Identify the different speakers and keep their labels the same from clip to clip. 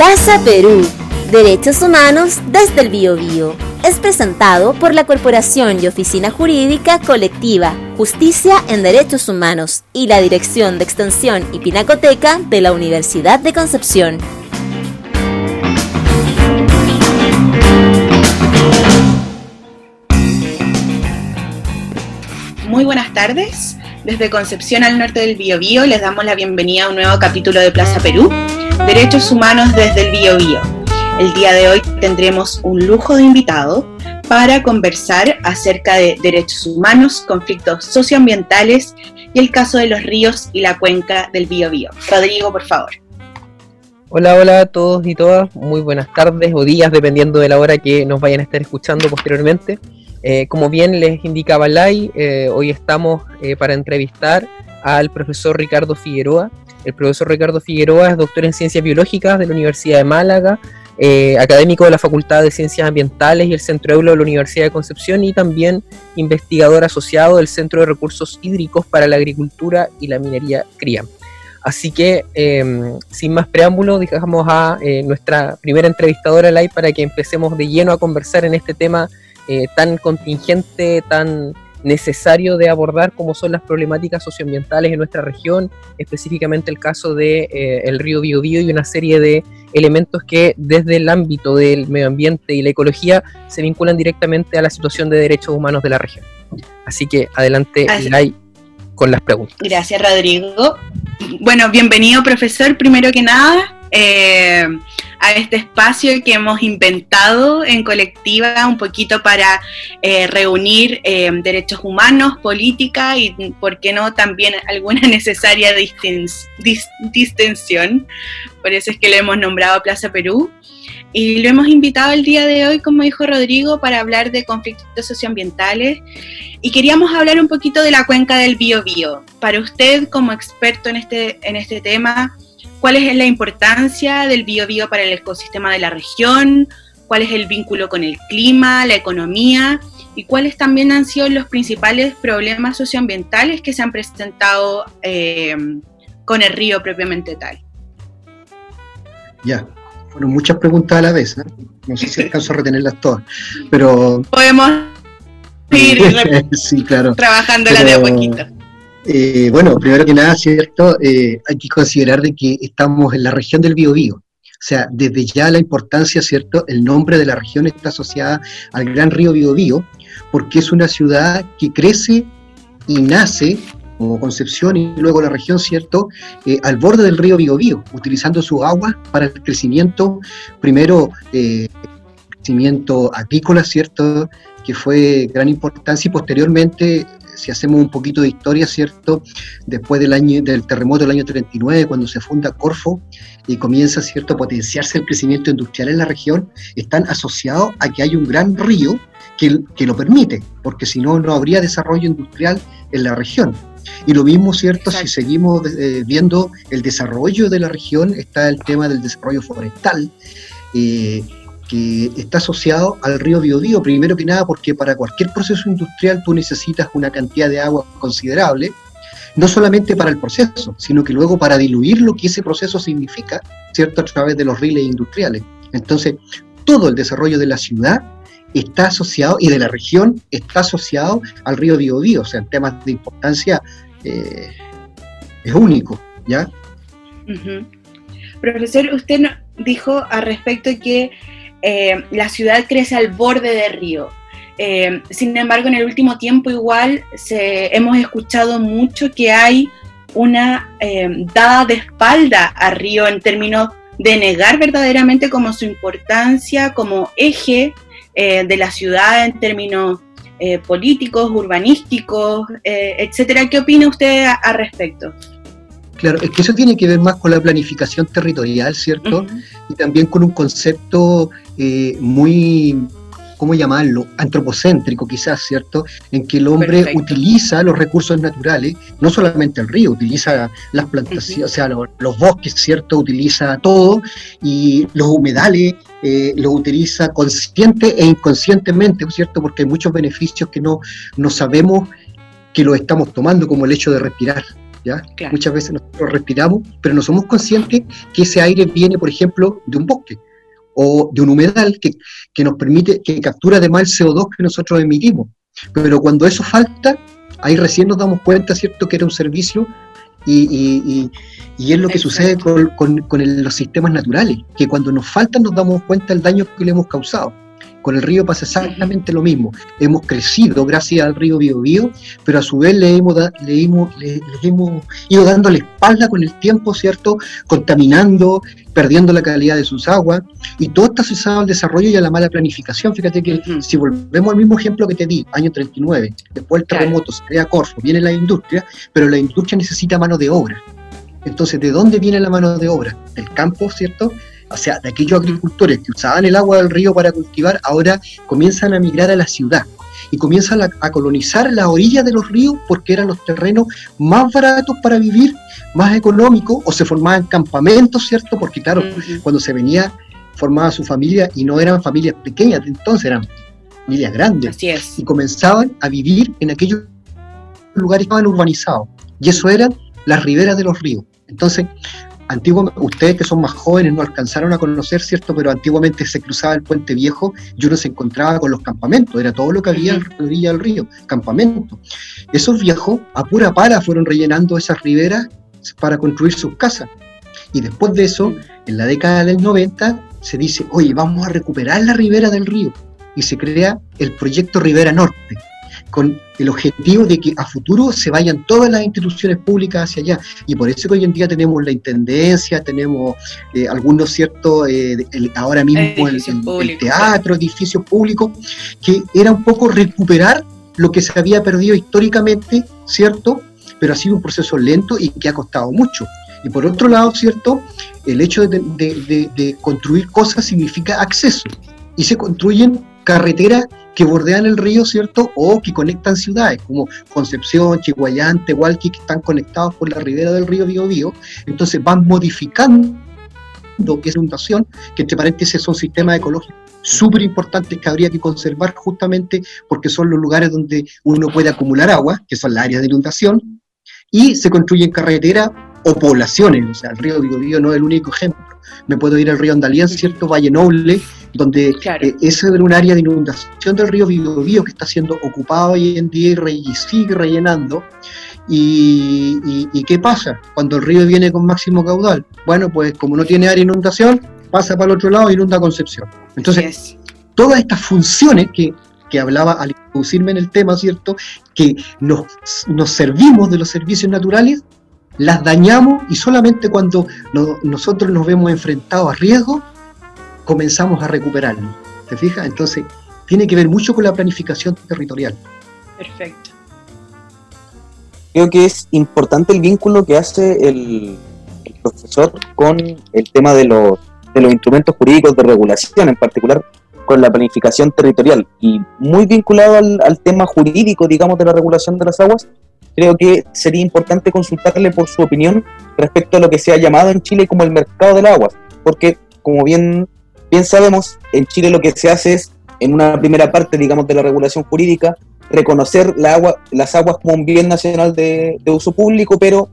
Speaker 1: Plaza Perú. Derechos Humanos desde el Biobío. Es presentado por la Corporación y Oficina Jurídica Colectiva Justicia en Derechos Humanos y la Dirección de Extensión y Pinacoteca de la Universidad de Concepción.
Speaker 2: Muy buenas tardes. Desde Concepción al norte del Biobío les damos la bienvenida a un nuevo capítulo de Plaza Perú, Derechos Humanos desde el Biobío. El día de hoy tendremos un lujo de invitado para conversar acerca de derechos humanos, conflictos socioambientales y el caso de los ríos y la cuenca del Biobío. Rodrigo, por favor.
Speaker 3: Hola, hola a todos y todas. Muy buenas tardes o días, dependiendo de la hora que nos vayan a estar escuchando posteriormente. Eh, como bien les indicaba Lai, eh, hoy estamos eh, para entrevistar al profesor Ricardo Figueroa. El profesor Ricardo Figueroa es doctor en Ciencias Biológicas de la Universidad de Málaga, académico de la Facultad de Ciencias Ambientales y el Centro Eulo de la Universidad de Concepción y también investigador asociado del Centro de Recursos Hídricos para la Agricultura y la Minería CRIAM. Así que, em, sin más preámbulo, dejamos a nuestra primera entrevistadora, Lai, para que empecemos de lleno a conversar en este tema eh, tan contingente, tan necesario de abordar como son las problemáticas socioambientales en nuestra región, específicamente el caso del de, eh, el río Biobío y una serie de elementos que desde el ámbito del medio ambiente y la ecología se vinculan directamente a la situación de derechos humanos de la región. Así que adelante, Lai, con las preguntas.
Speaker 2: Gracias, Rodrigo. Bueno, bienvenido, profesor, primero que nada. Eh, a este espacio que hemos inventado en colectiva un poquito para eh, reunir eh, derechos humanos, política y, ¿por qué no?, también alguna necesaria distensión. Por eso es que lo hemos nombrado Plaza Perú. Y lo hemos invitado el día de hoy, como dijo Rodrigo, para hablar de conflictos socioambientales. Y queríamos hablar un poquito de la cuenca del Biobío. Para usted, como experto en este, en este tema, cuál es la importancia del biobío para el ecosistema de la región, cuál es el vínculo con el clima, la economía y cuáles también han sido los principales problemas socioambientales que se han presentado eh, con el río propiamente tal.
Speaker 4: Ya, fueron muchas preguntas a la vez, ¿eh? no sé si alcanzo a retenerlas todas, pero...
Speaker 2: Podemos ir sí, claro. trabajándola de a poquito.
Speaker 4: Eh, bueno, primero que nada, ¿cierto? Eh, hay que considerar de que estamos en la región del Biobío. O sea, desde ya la importancia, ¿cierto? El nombre de la región está asociada al gran río Biobío, porque es una ciudad que crece y nace como Concepción y luego la región, ¿cierto? Eh, al borde del río Biobío, utilizando su agua para el crecimiento, primero, crecimiento agrícola, ¿cierto? Que fue gran importancia y posteriormente si hacemos un poquito de historia, ¿cierto? Después del, año, del terremoto del año 39, cuando se funda Corfo y comienza, ¿cierto?, a potenciarse el crecimiento industrial en la región, están asociados a que hay un gran río que, que lo permite, porque si no, no habría desarrollo industrial en la región. Y lo mismo, ¿cierto? Si seguimos eh, viendo el desarrollo de la región, está el tema del desarrollo forestal. Eh, que está asociado al río Biobío, primero que nada porque para cualquier proceso industrial tú necesitas una cantidad de agua considerable, no solamente para el proceso, sino que luego para diluir lo que ese proceso significa, ¿cierto?, a través de los riles industriales. Entonces, todo el desarrollo de la ciudad está asociado, y de la región, está asociado al río Biobío, o sea, en temas de importancia eh, es único, ¿ya?
Speaker 2: Profesor, usted dijo al respecto que eh, la ciudad crece al borde del río. Eh, sin embargo, en el último tiempo igual se, hemos escuchado mucho que hay una eh, dada de espalda al río en términos de negar verdaderamente como su importancia como eje de la ciudad en términos políticos, urbanísticos, etcétera. ¿Qué opina usted al respecto?
Speaker 4: Claro, es que eso tiene que ver más con la planificación territorial, ¿cierto? Y también con un concepto eh, muy, ¿cómo llamarlo? Antropocéntrico quizás, ¿cierto? En que el hombre utiliza los recursos naturales, no solamente el río, utiliza las plantaciones, o sea, los, bosques, ¿cierto? Utiliza todo y los humedales eh, los utiliza consciente e inconscientemente, ¿cierto? Porque hay muchos beneficios que no, no sabemos que los estamos tomando, como el hecho de respirar. ¿Ya? Muchas veces nosotros respiramos, pero no somos conscientes que ese aire viene, por ejemplo, de un bosque o de un humedal que, que nos permite, que captura además el CO2 que nosotros emitimos. Pero cuando eso falta, ahí recién nos damos cuenta, ¿cierto?, que era un servicio y, es lo que sucede con, los sistemas naturales, que cuando nos faltan nos damos cuenta del daño que le hemos causado. Con el río pasa exactamente lo mismo. Hemos crecido gracias al río Biobío, pero a su vez le hemos, le hemos, le, hemos ido dando la espalda con el tiempo, ¿cierto? Contaminando, perdiendo la calidad de sus aguas, y todo está asociado al desarrollo y a la mala planificación. Fíjate que si volvemos al mismo ejemplo que te di, año 39, después el terremoto, se crea Corfo, viene la industria, pero la industria necesita mano de obra. Entonces, ¿de dónde viene la mano de obra? Del campo, ¿cierto? O sea, de aquellos agricultores que usaban el agua del río para cultivar, ahora comienzan a migrar a la ciudad y comienzan a, colonizar la orilla de los ríos porque eran los terrenos más baratos para vivir, más económicos, o se formaban campamentos, ¿cierto? Porque claro, cuando se venía, formaba su familia y no eran familias pequeñas, entonces eran familias grandes.
Speaker 2: Así es.
Speaker 4: Y comenzaban a vivir en aquellos lugares que estaban urbanizados. Y eso eran las riberas de los ríos. Entonces, antiguamente, ustedes que son más jóvenes no alcanzaron a conocer, ¿cierto? Pero antiguamente se cruzaba el puente viejo y uno se encontraba con los campamentos, era todo lo que había en la orilla del río, campamentos. Esos viejos a pura pala fueron rellenando esas riberas para construir sus casas. Y después de eso, en la década del 90, se dice, oye, vamos a recuperar la ribera del río. Y se crea el proyecto Ribera Norte, con el objetivo de que a futuro se vayan todas las instituciones públicas hacia allá. Y por eso que hoy en día tenemos la intendencia, tenemos eh, algunos ciertos, eh, ahora mismo el, teatro, edificios públicos, que era un poco recuperar lo que se había perdido históricamente, ¿cierto? Pero ha sido un proceso lento y que ha costado mucho. Y por otro lado, ¿cierto? El hecho de, de construir cosas significa acceso. Y se construyen carreteras que bordean el río, ¿cierto? O que conectan ciudades como Concepción, Chihuayán, Tehualqui, que están conectados por la ribera del río Biobío. Entonces van modificando esa inundación, que entre paréntesis son sistemas ecológicos súper importantes que habría que conservar justamente porque son los lugares donde uno puede acumular agua, que son las áreas de inundación, y se construyen carreteras o poblaciones, o sea, el río Biobío no es el único ejemplo. Me puedo ir al río Andalien, ¿cierto? Valle Noble, donde eh, es un área de inundación del río Biobío que está siendo ocupado hoy en día y, sigue rellenando. Y, qué pasa cuando el río viene con máximo caudal? Bueno, pues como no tiene área de inundación, pasa para el otro lado e inunda Concepción. Entonces, todas estas funciones que, que hablaba al introducirme en el tema, ¿cierto? Que nos, nos servimos de los servicios naturales, las dañamos y solamente cuando nosotros nos vemos enfrentados a riesgo, comenzamos a recuperarlo. ¿Te fijas? Entonces, tiene que ver mucho con la planificación territorial.
Speaker 2: Perfecto.
Speaker 5: Creo que es importante el vínculo que hace el, profesor con el tema de los, de los instrumentos jurídicos de regulación, en particular con la planificación territorial. Y muy vinculado al, al tema jurídico, digamos, de la regulación de las aguas, creo que sería importante consultarle por su opinión respecto a lo que se ha llamado en Chile como el mercado del agua, porque como bien Bien sabemos, en Chile lo que se hace es, en una primera parte, digamos, de la regulación jurídica, reconocer la agua, las aguas como un bien nacional de, uso público, pero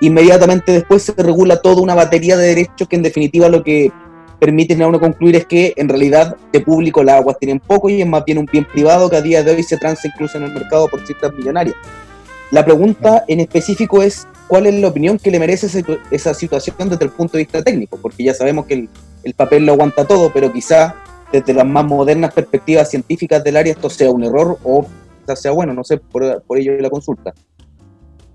Speaker 5: inmediatamente después se regula toda una batería de derechos que en definitiva lo que permiten a uno concluir es que en realidad de público las aguas tienen poco y es más bien un bien privado que a día de hoy se transa incluso en el mercado por cifras millonarias. La pregunta en específico es cuál es la opinión que le merece esa situación desde el punto de vista técnico, porque ya sabemos que el, el papel lo aguanta todo, pero quizá desde las más modernas perspectivas científicas del área esto sea un error o quizás sea bueno, no sé, por, por ello la consulta.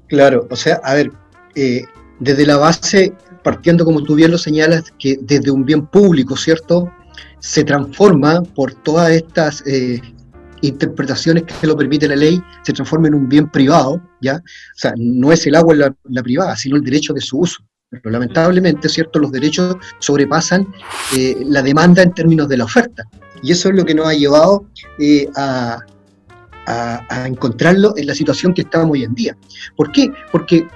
Speaker 4: Claro, o sea, a ver, eh, desde la base, partiendo como tú bien lo señalas, que desde un bien público, ¿cierto? Se transforma por todas estas eh, interpretaciones que lo permite la ley, se transforma en un bien privado, ¿ya? O sea, no es el agua la privada, sino el derecho de su uso. Pero lamentablemente, ¿cierto? Los derechos sobrepasan eh, la demanda en términos de la oferta. Y eso es lo que nos ha llevado eh, a, encontrarlo en la situación que estamos hoy en día. ¿Por qué? Porque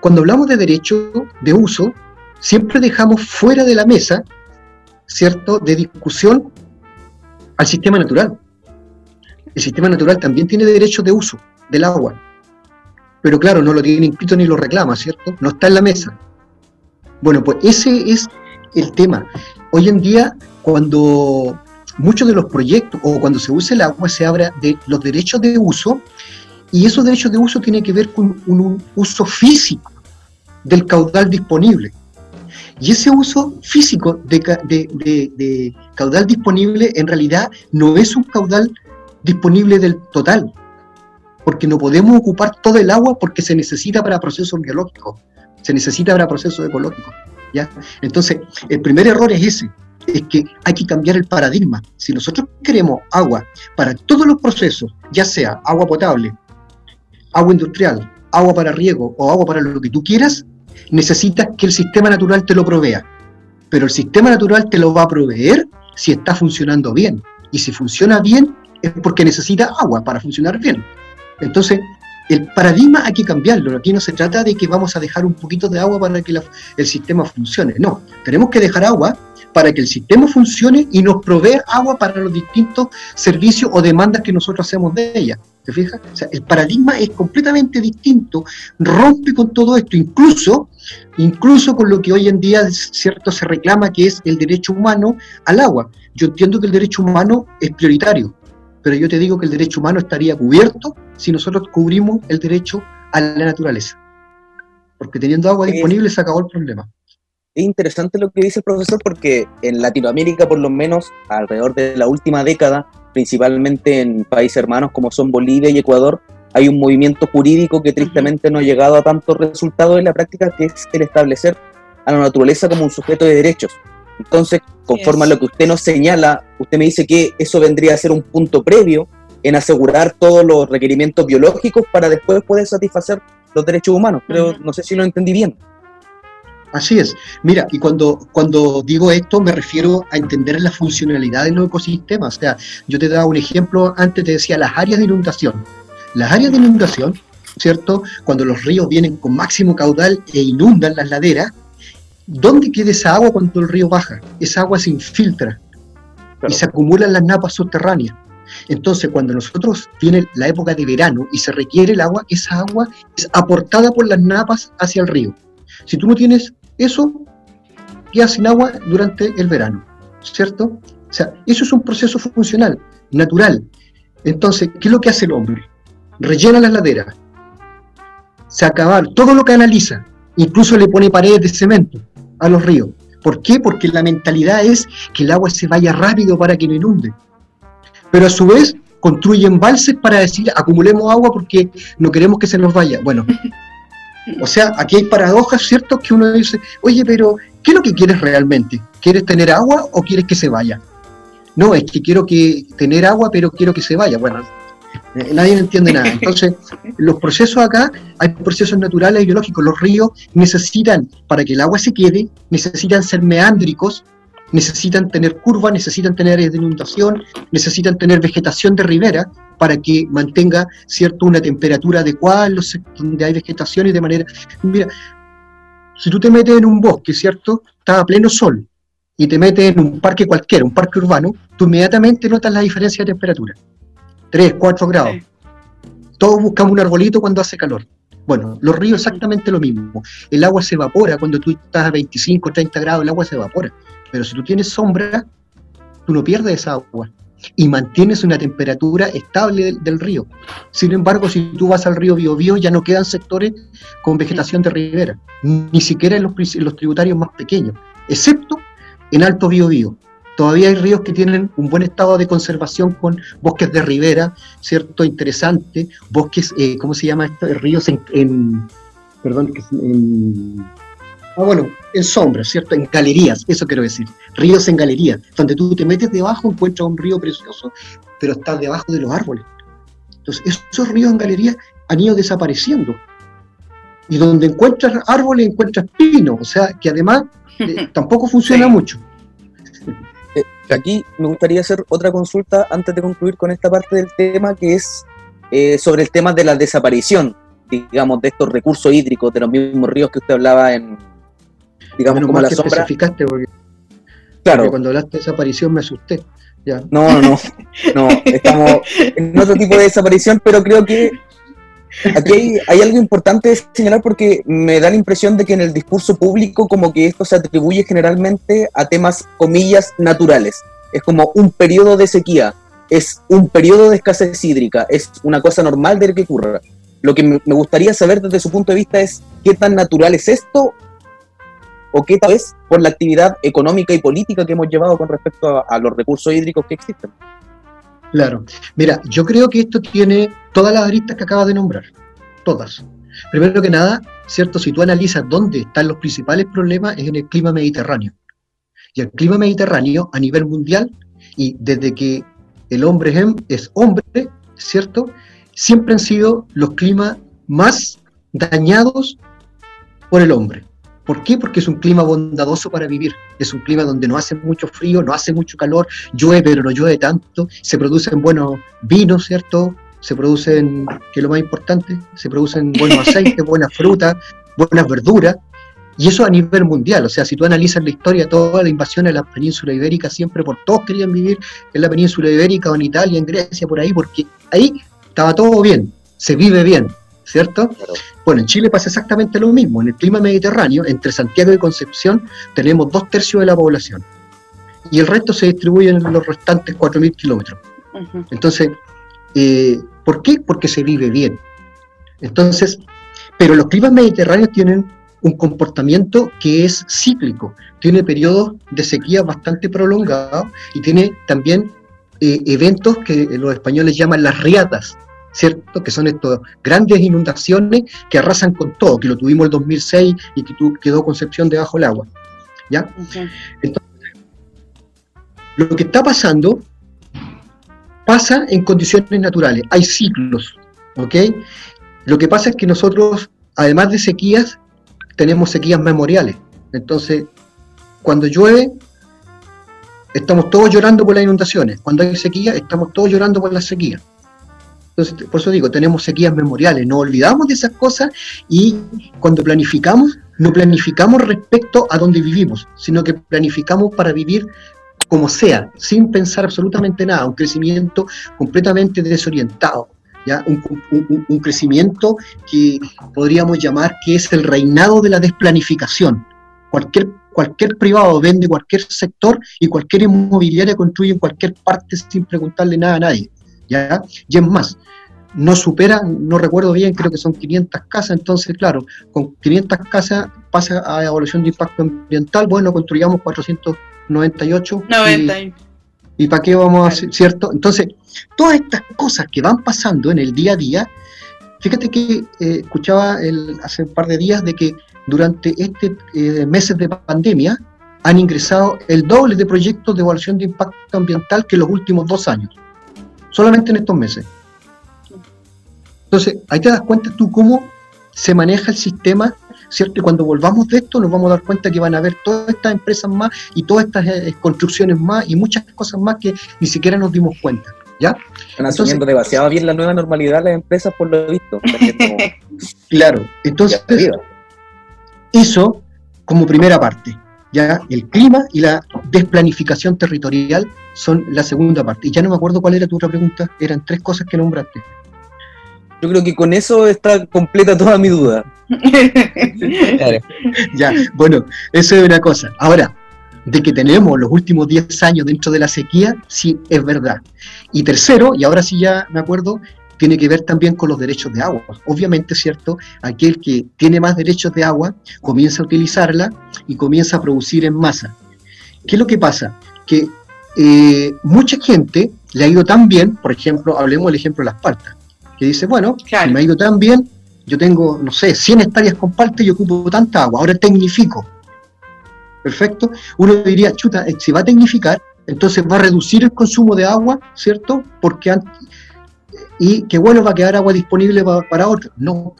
Speaker 4: cuando hablamos de derecho de uso, siempre dejamos fuera de la mesa, ¿cierto?, de discusión al sistema natural. El sistema natural también tiene derecho de uso del agua. pero claro, no lo tiene inscrito ni lo reclama, ¿cierto? No está en la mesa. Bueno, pues ese es el tema. Hoy en día, cuando muchos de los proyectos o cuando se usa el agua, se habla de los derechos de uso y esos derechos de uso tienen que ver con un, uso físico del caudal disponible. Y ese uso físico de, de, caudal disponible en realidad no es un caudal disponible del total, porque no podemos ocupar todo el agua porque se necesita para procesos biológicos, se necesita para procesos ecológicos. ¿ya? Entonces, el primer error es ese, es que hay que cambiar el paradigma. Si nosotros queremos agua para todos los procesos, ya sea agua potable, agua industrial, agua para riego o agua para lo que tú quieras, necesitas que el sistema natural te lo provea. Pero el sistema natural te lo va a proveer si está funcionando bien. Y si funciona bien es porque necesita agua para funcionar bien. Entonces, el paradigma hay que cambiarlo. Aquí no se trata de que vamos a dejar un poquito de agua para que el sistema funcione. No, tenemos que dejar agua para que el sistema funcione y nos provea agua para los distintos servicios o demandas que nosotros hacemos de ella. ¿Te fijas? O sea, el paradigma es completamente distinto, rompe con todo esto, incluso, incluso con lo que hoy en día cierto se reclama que es el derecho humano al agua. Yo entiendo que el derecho humano es prioritario, pero yo te digo que el derecho humano estaría cubierto si nosotros cubrimos el derecho a la naturaleza. Porque teniendo agua disponible se acabó el problema.
Speaker 5: Es interesante lo que dice el profesor porque en Latinoamérica, por lo menos alrededor de la última década, principalmente en países hermanos como son Bolivia y Ecuador, hay un movimiento jurídico que tristemente no ha llegado a tantos resultados en la práctica, que es el establecer a la naturaleza como un sujeto de derechos. Entonces, conforme a lo que usted nos señala, usted me dice que eso vendría a ser un punto previo en asegurar todos los requerimientos biológicos para después poder satisfacer los derechos humanos. Pero no sé si lo entendí bien.
Speaker 4: Así es. Mira, y cuando, cuando digo esto me refiero a entender la funcionalidad de los ecosistemas. O sea, yo te daba un ejemplo, antes te decía las áreas de inundación. Las áreas de inundación, ¿cierto? Cuando los ríos vienen con máximo caudal e inundan las laderas, ¿dónde queda esa agua cuando el río baja? Esa agua se infiltra y se acumula en las napas subterráneas. Entonces, cuando nosotros viene la época de verano y se requiere el agua, esa agua es aportada por las napas hacia el río. Si tú no tienes eso, queda sin agua durante el verano, ¿cierto? O sea, eso es un proceso funcional, natural. Entonces, ¿qué es lo que hace el hombre? Rellena las laderas, se acaba todo lo que analiza, incluso le pone paredes de cemento a los ríos. ¿Por qué? Porque la mentalidad es que el agua se vaya rápido para que no inunde. Pero a su vez construyen embalses para decir acumulemos agua porque no queremos que se nos vaya. Bueno, o sea, aquí hay paradojas, ¿cierto? Que uno dice, oye, pero ¿qué es lo que quieres realmente? ¿Quieres tener agua o quieres que se vaya? No, es que quiero que tener agua, pero quiero que se vaya. Bueno, nadie entiende nada. Entonces, los procesos acá, hay procesos naturales y biológicos. Los ríos necesitan, para que el agua se quede, necesitan ser meándricos, necesitan tener curvas, necesitan tener áreas de inundación, necesitan tener vegetación de ribera para que mantenga cierto una temperatura adecuada en los donde hay vegetación y de manera mira si tú te metes en un bosque cierto está a pleno sol y te metes en un parque cualquiera un parque urbano tú inmediatamente notas la diferencia de temperatura 3, 4 grados todos buscamos un arbolito cuando hace calor bueno, los ríos exactamente lo mismo. El agua se evapora cuando tú estás a 25, 30 grados, el agua se evapora. Pero si tú tienes sombra, tú no pierdes esa agua y mantienes una temperatura estable del, río. Sin embargo, si tú vas al río Biobío, ya no quedan sectores con vegetación de ribera, ni siquiera en los, los tributarios más pequeños, excepto en Alto Biobío. Todavía hay ríos que tienen un buen estado de conservación con bosques de ribera, ¿cierto? Interesante, bosques, eh, ¿cómo se llama esto? Ríos en, en perdón, en, Ah, bueno, en sombra, ¿cierto? En galerías, eso quiero decir. Ríos en galerías, donde tú te metes debajo, encuentras un río precioso, pero estás debajo de los árboles. Entonces, esos ríos en galerías han ido desapareciendo. Y donde encuentras árboles, encuentras pinos, o sea, que además eh, tampoco funciona mucho.
Speaker 5: Aquí me gustaría hacer otra consulta antes de concluir con esta parte del tema, que es eh, sobre el tema de la desaparición, digamos, de estos recursos hídricos, de los mismos ríos que usted hablaba en,
Speaker 4: digamos, como la que sombra. Especificaste porque, claro. cuando hablaste de desaparición me asusté.
Speaker 5: Ya. No, no, no, no, estamos en otro tipo de desaparición, pero creo que Aquí hay, algo importante de señalar porque me da la impresión de que en el discurso público como que esto se atribuye generalmente a temas, comillas, naturales. Es como un periodo de sequía, es un periodo de escasez hídrica, es una cosa normal de que ocurra. Lo que me gustaría saber desde su punto de vista es qué tan natural es esto o qué tal vez por la actividad económica y política que hemos llevado con respecto a los recursos hídricos que existen.
Speaker 4: Claro. Mira, yo creo que esto tiene todas las aristas que acabas de nombrar. Todas. Primero que nada, ¿cierto? Si tú analizas dónde están los principales problemas, es en el clima mediterráneo. Y el clima mediterráneo a nivel mundial, y desde que el hombre es hombre, ¿cierto? Siempre han sido los climas más dañados por el hombre. ¿Por qué? Porque es un clima bondadoso para vivir. Es un clima donde no hace mucho frío, no hace mucho calor, llueve pero no llueve tanto, se producen buenos vinos, ¿cierto? Se producen, que es lo más importante, se producen buenos aceites, buenas frutas, buenas verduras. Y eso a nivel mundial, o sea, si tú analizas la historia, toda la invasión en la península ibérica, siempre por todos querían vivir en la península ibérica o en Italia, en Grecia, por ahí, porque ahí estaba todo bien, se vive bien, ¿cierto? Bueno, en Chile pasa exactamente lo mismo. En el clima mediterráneo, entre Santiago y Concepción, tenemos dos tercios de la población. Y el resto se distribuye en los restantes 4.000 kilómetros. Entonces, eh, ¿por qué? Porque se vive bien. Entonces, pero los climas mediterráneos tienen un comportamiento que es cíclico, tiene periodos de sequía bastante prolongados y tiene también eh, eventos que los españoles llaman las riadas, ¿cierto? Que son estas grandes inundaciones que arrasan con todo, que lo tuvimos el 2006 y que quedó Concepción debajo del agua, ¿ya? Entonces, lo que está pasando pasa en condiciones naturales, hay ciclos, ¿ok? Lo que pasa es que nosotros, además de sequías, tenemos sequías memoriales. Entonces, cuando llueve, estamos todos llorando por las inundaciones. Cuando hay sequía, estamos todos llorando por las sequías. Entonces, por eso digo, tenemos sequías memoriales, no olvidamos de esas cosas y cuando planificamos, no planificamos respecto a donde vivimos, sino que planificamos para vivir como sea, sin pensar absolutamente nada, un crecimiento completamente desorientado, ¿ya? Un, un, crecimiento que podríamos llamar que es el reinado de la desplanificación. Cualquier, cualquier privado vende cualquier sector y cualquier inmobiliaria construye en cualquier parte sin preguntarle nada a nadie. ¿Ya? Y es más, no supera, no recuerdo bien, creo que son 500 casas, entonces, claro, con 500 casas pasa a evaluación de impacto ambiental, bueno, construyamos 498. 90. Y, para qué vamos a hacer, cierto? Entonces, todas estas cosas que van pasando en el día a día, fíjate que eh, escuchaba el, hace un par de días de que durante este eh, meses de pandemia han ingresado el doble de proyectos de evaluación de impacto ambiental que los últimos dos años solamente en estos meses. Entonces, ahí te das cuenta tú cómo se maneja el sistema, ¿cierto? Y cuando volvamos de esto nos vamos a dar cuenta que van a haber todas estas empresas más y todas estas eh, construcciones más y muchas cosas más que ni siquiera nos dimos cuenta. ¿Ya?
Speaker 5: Están asumiendo demasiado bien la nueva normalidad las empresas por lo visto.
Speaker 4: claro, entonces eso como primera parte. Ya el clima y la desplanificación territorial son la segunda parte. Y ya no me acuerdo cuál era tu otra pregunta, eran tres cosas que nombraste.
Speaker 5: Yo creo que con eso está completa toda mi duda.
Speaker 4: Ya, bueno, eso es una cosa. Ahora, de que tenemos los últimos 10 años dentro de la sequía, sí, es verdad. Y tercero, y ahora sí ya me acuerdo, tiene que ver también con los derechos de agua. Obviamente, ¿cierto? Aquel que tiene más derechos de agua comienza a utilizarla y comienza a producir en masa. ¿Qué es lo que pasa? Que eh, mucha gente le ha ido tan bien, por ejemplo, hablemos del ejemplo de las paltas, que dice, bueno, me ha ido tan bien, yo tengo, no sé, 100 hectáreas con palta y ocupo tanta agua, ahora tecnifico. Perfecto. Uno diría, chuta, eh, si va a tecnificar, entonces va a reducir el consumo de agua, ¿cierto? Porque y que bueno, va a quedar agua disponible para, para otros. No.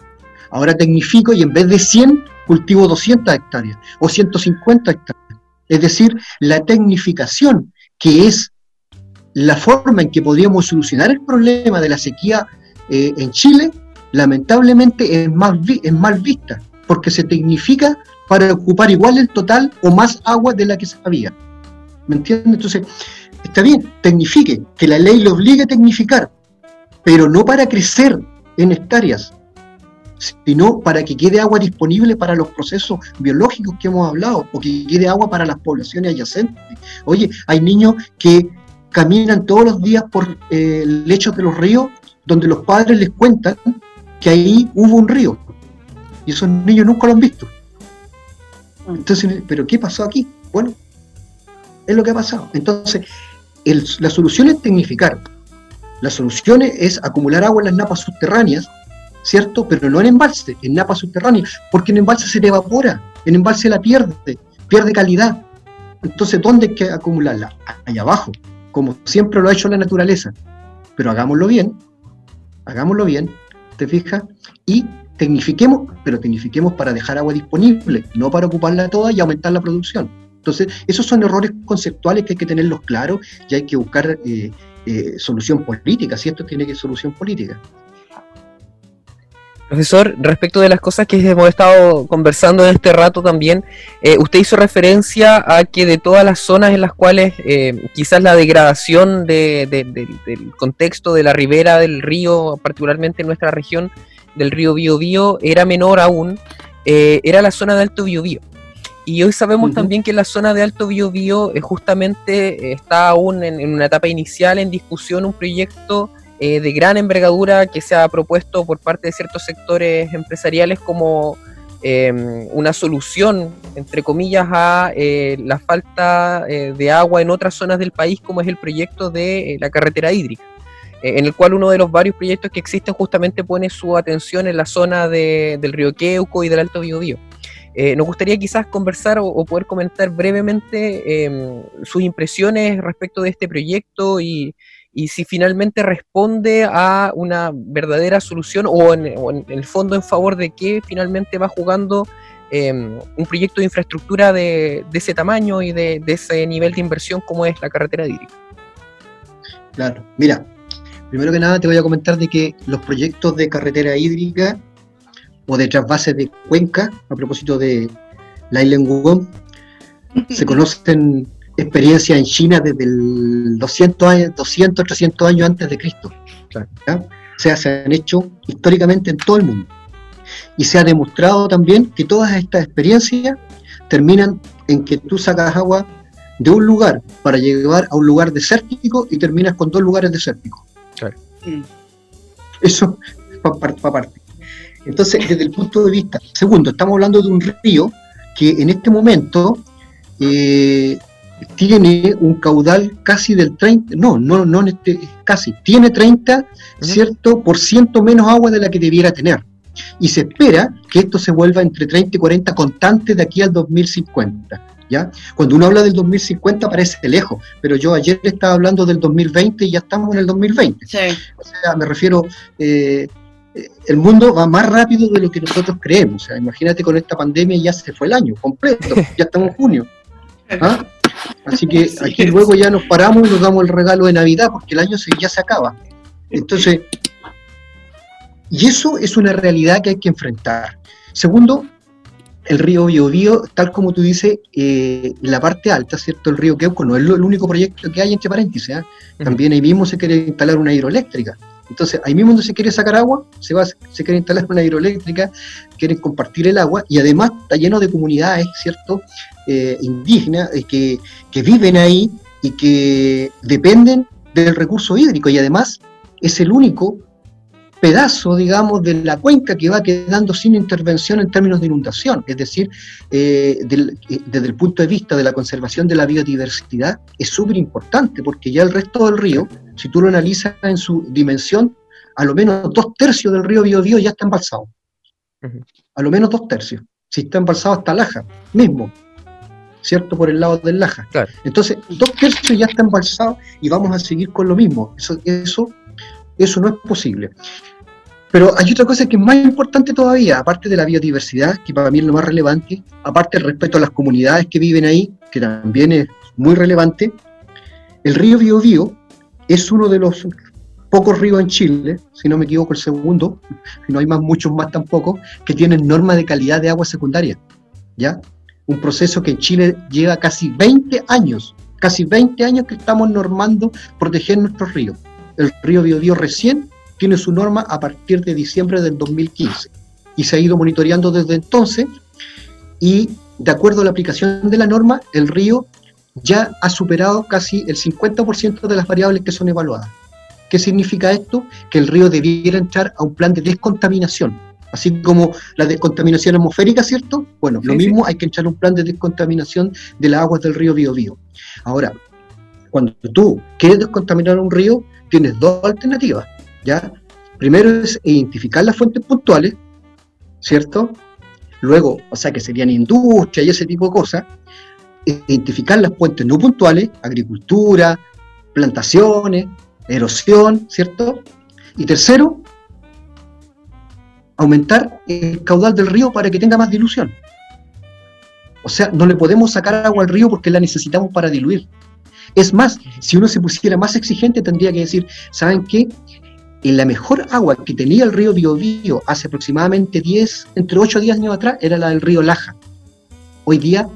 Speaker 4: Ahora tecnifico y en vez de 100, cultivo 200 hectáreas o 150 hectáreas. Es decir, la tecnificación que es la forma en que podríamos solucionar el problema de la sequía eh, en Chile, lamentablemente es, más es mal vista, porque se tecnifica para ocupar igual el total o más agua de la que se había. ¿Me entiendes? Entonces, está bien, tecnifique, que la ley lo obligue a tecnificar, pero no para crecer en hectáreas, sino para que quede agua disponible para los procesos biológicos que hemos hablado, o que quede agua para las poblaciones adyacentes. Oye, hay niños que caminan todos los días por eh, lechos de los ríos donde los padres les cuentan que ahí hubo un río. Y esos niños nunca lo han visto. Entonces, ¿pero qué pasó aquí? Bueno, es lo que ha pasado. Entonces, la solución es tecnificar. La solución es acumular agua en las napas subterráneas, ¿cierto? Pero no en embalse, en napas subterráneas, porque en embalse se evapora, en embalse la pierde, pierde calidad. Entonces, ¿dónde hay que acumularla? Allá abajo, como siempre lo ha hecho la naturaleza. Pero hagámoslo bien, hagámoslo bien, ¿te fijas? Y tecnifiquemos, pero tecnifiquemos para dejar agua disponible, no para ocuparla toda y aumentar la producción. Entonces, esos son errores conceptuales que hay que tenerlos claros y hay que buscar eh, eh, solución política, si esto tiene que solución política.
Speaker 3: Profesor, respecto de las cosas que hemos estado conversando en este rato también, eh, usted hizo referencia a que de todas las zonas en las cuales eh, quizás la degradación del contexto de la ribera del río, particularmente en nuestra región del río Biobío, era menor aún, eh, era la zona de Alto Biobío. Y hoy sabemos también que la zona de Alto Biobío justamente está aún en, en una etapa inicial en discusión un proyecto eh, de gran envergadura que se ha propuesto por parte de ciertos sectores empresariales como em, una solución, entre comillas, a eh, la falta eh, de agua en otras zonas del país, como es el proyecto de la carretera hídrica, en el cual uno de los varios proyectos que existen justamente pone su atención en la zona del río Queuco y del Alto Biobío. Nos gustaría quizás conversar o, poder comentar brevemente em, sus impresiones respecto de este proyecto y, si finalmente responde a una verdadera solución o en, el fondo en favor de que finalmente va jugando em, un proyecto de infraestructura de, ese tamaño y de, ese nivel de inversión como es la carretera hídrica.
Speaker 4: Claro, mira, primero que nada te voy a comentar de que los proyectos de carretera hídrica o de trasvase de cuenca, a propósito de la Island se conocen experiencia en China desde el 200, años, 200 300 años antes de Cristo. O sea, se han hecho históricamente en todo el mundo. Y se ha demostrado también que todas estas experiencias terminan en que tú sacas agua de un lugar para llegar a un lugar desértico y terminas con dos lugares desérticos. Mm. Eso para parte. Entonces, desde el punto de vista, segundo, estamos hablando de un río que en este momento eh, tiene un caudal casi del 30, no, no, no, este, casi, tiene 30, ¿cierto?, por ciento menos agua de la que debiera tener. Y se espera que esto se vuelva entre 30 y 40 constantes de aquí al 2050. ¿Ya? Cuando uno habla del 2050 parece lejos, pero yo ayer estaba hablando del 2020 y ya estamos en el 2020. Sí. O sea, me refiero, eh, el mundo va más rápido de lo que nosotros creemos. O sea, imagínate con esta pandemia ya se fue el año completo, ya estamos en junio. ¿Ah? Así que aquí luego ya nos paramos y nos damos el regalo de Navidad porque el año ya se acaba. Entonces, y eso es una realidad que hay que enfrentar. Segundo, el río Biobío, tal como tú dices, eh, la parte alta, ¿cierto? El río Queuco no es el único proyecto que hay, entre paréntesis. ¿eh? También ahí mismo se quiere instalar una hidroeléctrica. Entonces, ahí mismo donde se quiere sacar agua, se, va, se quiere instalar una hidroeléctrica, quieren compartir el agua y además está lleno de comunidades, ¿cierto? Eh, indígenas eh, que, que viven ahí y que dependen del recurso hídrico y además es el único pedazo, digamos, de la cuenca que va quedando sin intervención en términos de inundación. Es decir, eh, desde el punto de vista de la conservación de la biodiversidad, es súper importante porque ya el resto del río, si tú lo analizas en su dimensión, a lo menos dos tercios del río Biobío ya está embalsado. A lo menos dos tercios. Si está embalsado hasta Laja, mismo. ¿Cierto? Por el lado del Laja. Entonces, dos tercios ya está embalsado y vamos a seguir con lo mismo. Eso, eso, eso no es posible. Pero hay otra cosa que es más importante todavía, aparte de la biodiversidad, que para mí es lo más relevante, aparte del respeto a las comunidades que viven ahí, que también es muy relevante, el río Biobío es uno de los pocos ríos en Chile, si no me equivoco el segundo, no hay más muchos más tampoco, que tienen normas de calidad de agua secundaria. ¿Ya? Un proceso que en Chile lleva casi 20 años, casi 20 años que estamos normando proteger nuestros ríos. El río Biobío recién tiene su norma a partir de diciembre del 2015. y se ha ido monitoreando desde entonces y de acuerdo a la aplicación de la norma, el río ya ha superado casi el 50% de las variables que son evaluadas. ¿Qué significa esto? Que el río debiera entrar a un plan de descontaminación. Así como la descontaminación atmosférica, ¿cierto? Bueno, lo mismo hay que entrar a un plan de descontaminación de las aguas del río Biobío. Ahora, cuando tú quieres descontaminar un río, tienes dos alternativas, ¿ya? Primero es identificar las fuentes puntuales, ¿cierto? Luego, o sea, que serían industria y ese tipo de cosas, identificar las fuentes no puntuales, agricultura, plantaciones, erosión, ¿cierto? Y tercero, aumentar el caudal del río para que tenga más dilución. O sea, no le podemos sacar agua al río porque la necesitamos para diluir. Es más, si uno se pusiera más exigente, tendría que decir, ¿saben qué? En la mejor agua que tenía el río Biobío hace aproximadamente 10, entre 8 y 10 años atrás, era la del río Laja. Hoy día,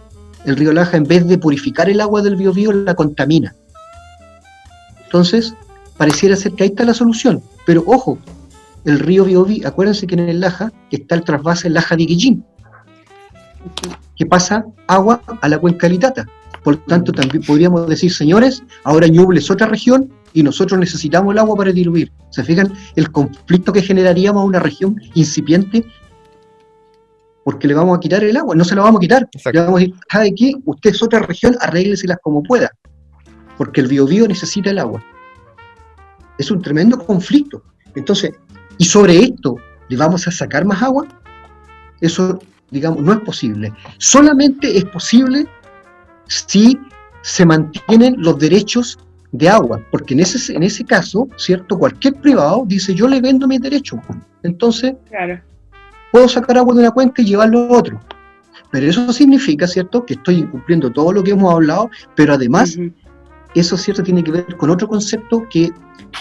Speaker 4: el río Laja, en vez de purificar el agua del Biobío, la contamina. Entonces, pareciera ser que ahí está la solución. Pero ojo, el río Biobío, acuérdense que en el Laja está el trasvase Laja de Guillín, que pasa agua a la cuenca Litata. Por lo tanto, también podríamos decir, señores, ahora Ñuble es otra región y nosotros necesitamos el agua para diluir. ¿Se fijan el conflicto que generaríamos a una región incipiente? Porque le vamos a quitar el agua, no se lo vamos a quitar. Le vamos a decir, ¿sabe qué? Usted es otra región, arrégleselas como pueda. Porque el biobío necesita el agua. Es un tremendo conflicto. Entonces, ¿y sobre esto le vamos a sacar más agua? Eso, digamos, no es posible. Solamente es posible si se mantienen los derechos de agua, porque en ese, en ese caso, ¿cierto? Cualquier privado dice, yo le vendo mis derechos. Entonces, puedo sacar agua de una cuenca y llevarlo a otro. Pero eso significa, ¿cierto?, que estoy incumpliendo todo lo que hemos hablado, pero además, eso, ¿cierto?, tiene que ver con otro concepto que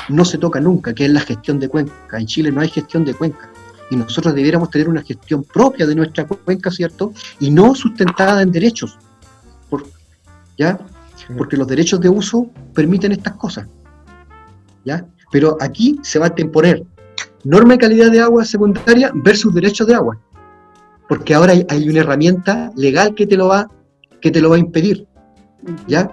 Speaker 4: no se toca nunca, que es la gestión de cuenca. En Chile no hay gestión de cuenca. Y nosotros debiéramos tener una gestión propia de nuestra cuenca, ¿cierto? Y no sustentada en derechos. ¿Ya? Porque los derechos de uso permiten estas cosas. ¿Ya? Pero aquí se va a temponer norma de calidad de agua secundaria versus derechos de agua. Porque ahora hay, una herramienta legal que te lo va, que te lo va a impedir. ¿Ya?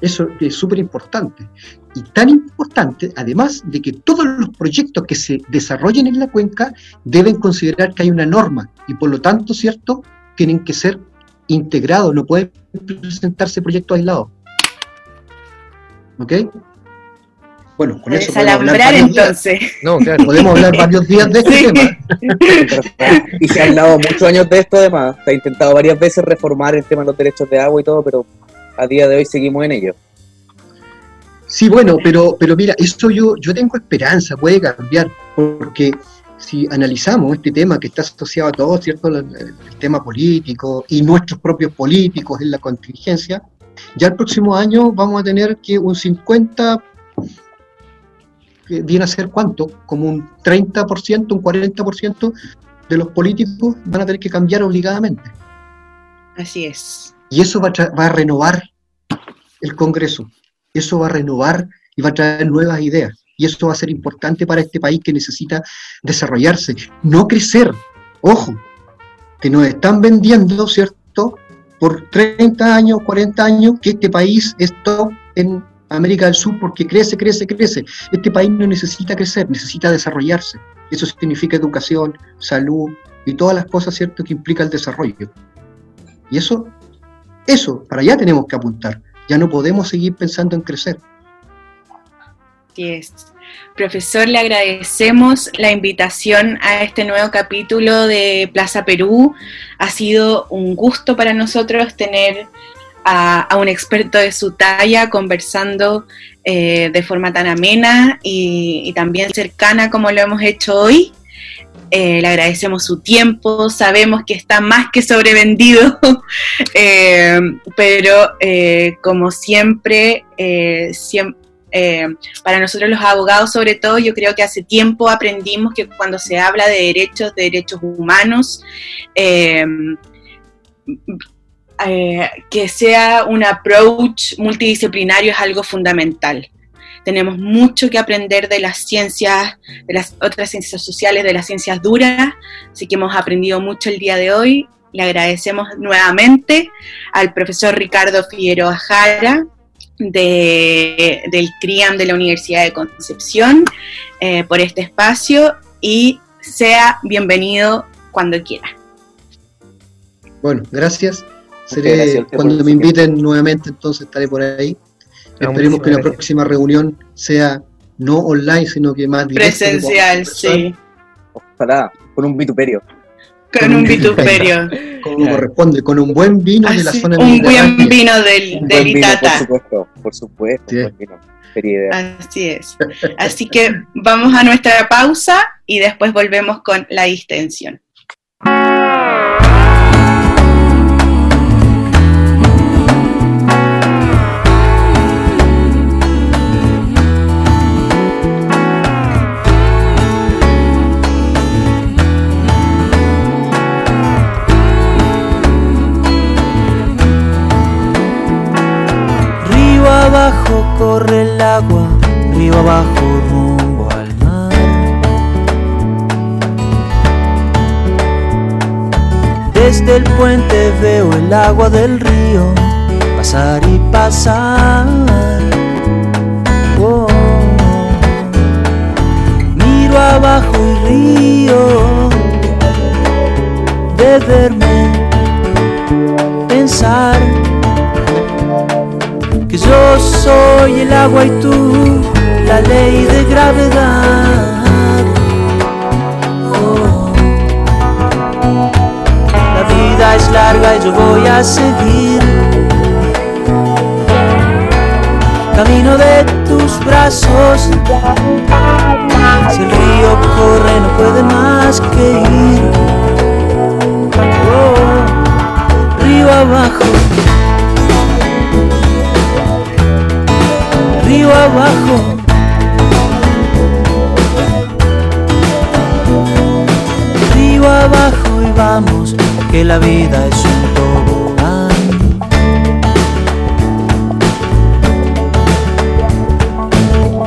Speaker 4: Eso es súper importante. Y tan importante, además de que todos los proyectos que se desarrollen en la cuenca deben considerar que hay una norma y por lo tanto, ¿cierto?, tienen que ser integrados, no pueden presentarse proyectos aislados. ¿Ok?
Speaker 2: Bueno, con eso podemos hablar entonces.
Speaker 4: No, claro, podemos hablar varios días de este tema.
Speaker 5: y se ha hablado muchos años de esto además. Se ha intentado varias veces reformar el tema de los derechos de agua y todo, pero a día de hoy seguimos en ello.
Speaker 4: Sí, bueno, pero, pero mira, eso yo, yo tengo esperanza, puede cambiar, porque si analizamos este tema que está asociado a todo, ¿cierto? El, tema político y nuestros propios políticos en la contingencia, ya el próximo año vamos a tener que un 50, viene a ser cuánto, como un 30%, un 40% de los políticos van a tener que cambiar obligadamente.
Speaker 2: Así es.
Speaker 4: Y eso va a, renovar el Congreso, eso va a renovar y va a traer nuevas ideas. Y eso va a ser importante para este país que necesita desarrollarse, no crecer. Ojo, que nos están vendiendo, ¿cierto? Por 30 años, 40 años, que este país es top en América del Sur porque crece, crece, crece. Este país no necesita crecer, necesita desarrollarse. Eso significa educación, salud y todas las cosas, ¿cierto?, que implica el desarrollo. Y eso eso, para allá tenemos que apuntar. Ya no podemos seguir pensando en crecer.
Speaker 2: es. Profesor, le agradecemos la invitación a este nuevo capítulo de Plaza Perú. Ha sido un gusto para nosotros tener a, un experto de su talla conversando eh, de forma tan amena y, también cercana como lo hemos hecho hoy. Eh, le agradecemos su tiempo, sabemos que está más que sobrevendido, eh, pero como siempre, para nosotros los abogados sobre todo, yo creo que hace tiempo aprendimos que cuando se habla de derechos, de derechos humanos, que sea un approach multidisciplinario es algo fundamental tenemos mucho que aprender de las ciencias, de las otras ciencias sociales, de las ciencias duras, así que hemos aprendido mucho el día de hoy. Le agradecemos nuevamente al profesor Ricardo Figueroa Jara, de, del CRIAM de la Universidad de Concepción eh, por este espacio y sea bienvenido cuando quiera.
Speaker 4: Bueno, gracias. Cuando me inviten nuevamente, entonces estaré por ahí. Esperemos que la próxima reunión sea no online, sino que más
Speaker 2: Presencial, sí.
Speaker 5: Ojalá, con un vituperio.
Speaker 2: Con, un vituperio.
Speaker 4: Como corresponde, con un buen vino de la zona
Speaker 2: Un buen vino del, del Itata.
Speaker 5: por supuesto, por supuesto.
Speaker 2: Así es. Así que vamos a nuestra pausa y después volvemos con la distensión.
Speaker 6: Desde el puente veo el agua del río pasar y pasar. Oh. Miro abajo y río de verme pensar yo soy el agua y tú la ley de gravedad. Es larga y yo voy a seguir. Camino de tus brazos. La vida es un tobogán.